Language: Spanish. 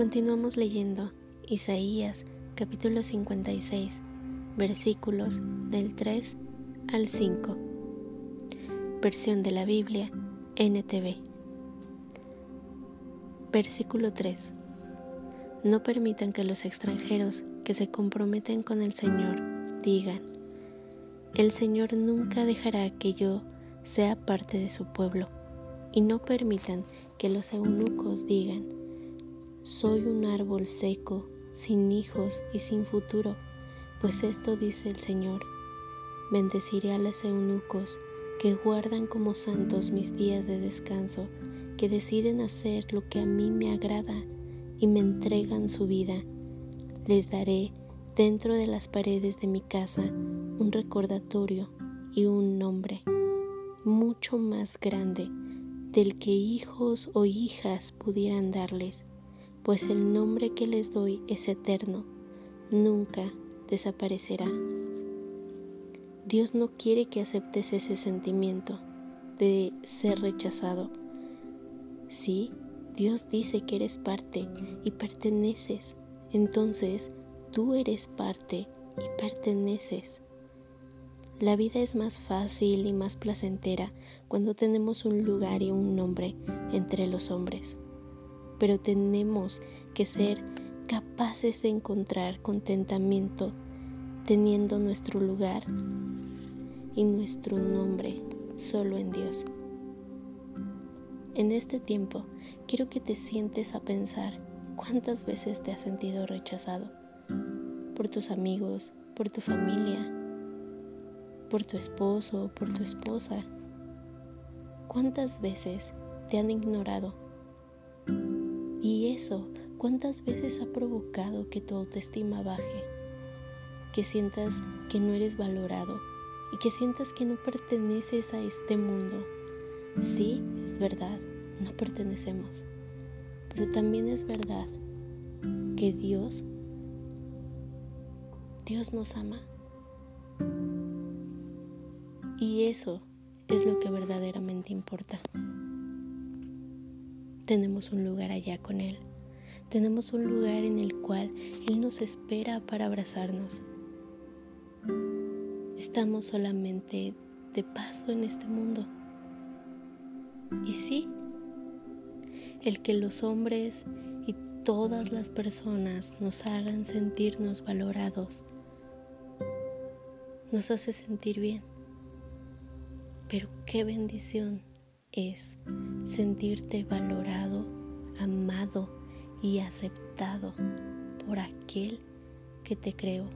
Continuamos leyendo Isaías capítulo 56 versículos del 3 al 5. Versión de la Biblia NTV. Versículo 3. No permitan que los extranjeros que se comprometen con el Señor digan, el Señor nunca dejará que yo sea parte de su pueblo, y no permitan que los eunucos digan, soy un árbol seco, sin hijos y sin futuro, pues esto dice el Señor, bendeciré a los eunucos que guardan como santos mis días de descanso, que deciden hacer lo que a mí me agrada y me entregan su vida. Les daré dentro de las paredes de mi casa un recordatorio y un nombre mucho más grande del que hijos o hijas pudieran darles, pues el nombre que les doy es eterno, nunca desaparecerá. Dios no quiere que aceptes ese sentimiento de ser rechazado. Sí, Dios dice que eres parte y perteneces, entonces tú eres parte y perteneces. La vida es más fácil y más placentera cuando tenemos un lugar y un nombre entre los hombres, pero tenemos que ser capaces de encontrar contentamiento teniendo nuestro lugar y nuestro nombre solo en Dios. En este tiempo quiero que te sientes a pensar cuántas veces te has sentido rechazado por tus amigos, por tu familia, por tu esposo, por tu esposa. ¿Cuántas veces te han ignorado? Y eso, ¿cuántas veces ha provocado que tu autoestima baje? Que sientas que no eres valorado y que sientas que no perteneces a este mundo. Sí, es verdad, no pertenecemos. Pero también es verdad que Dios Dios nos ama. Y eso es lo que verdaderamente importa. Tenemos un lugar allá con Él. Tenemos un lugar en el cual Él nos espera para abrazarnos. Estamos solamente de paso en este mundo. Y sí, el que los hombres y todas las personas nos hagan sentirnos valorados nos hace sentir bien. Pero qué bendición es sentirte valorado, amado y aceptado por aquel que te creó.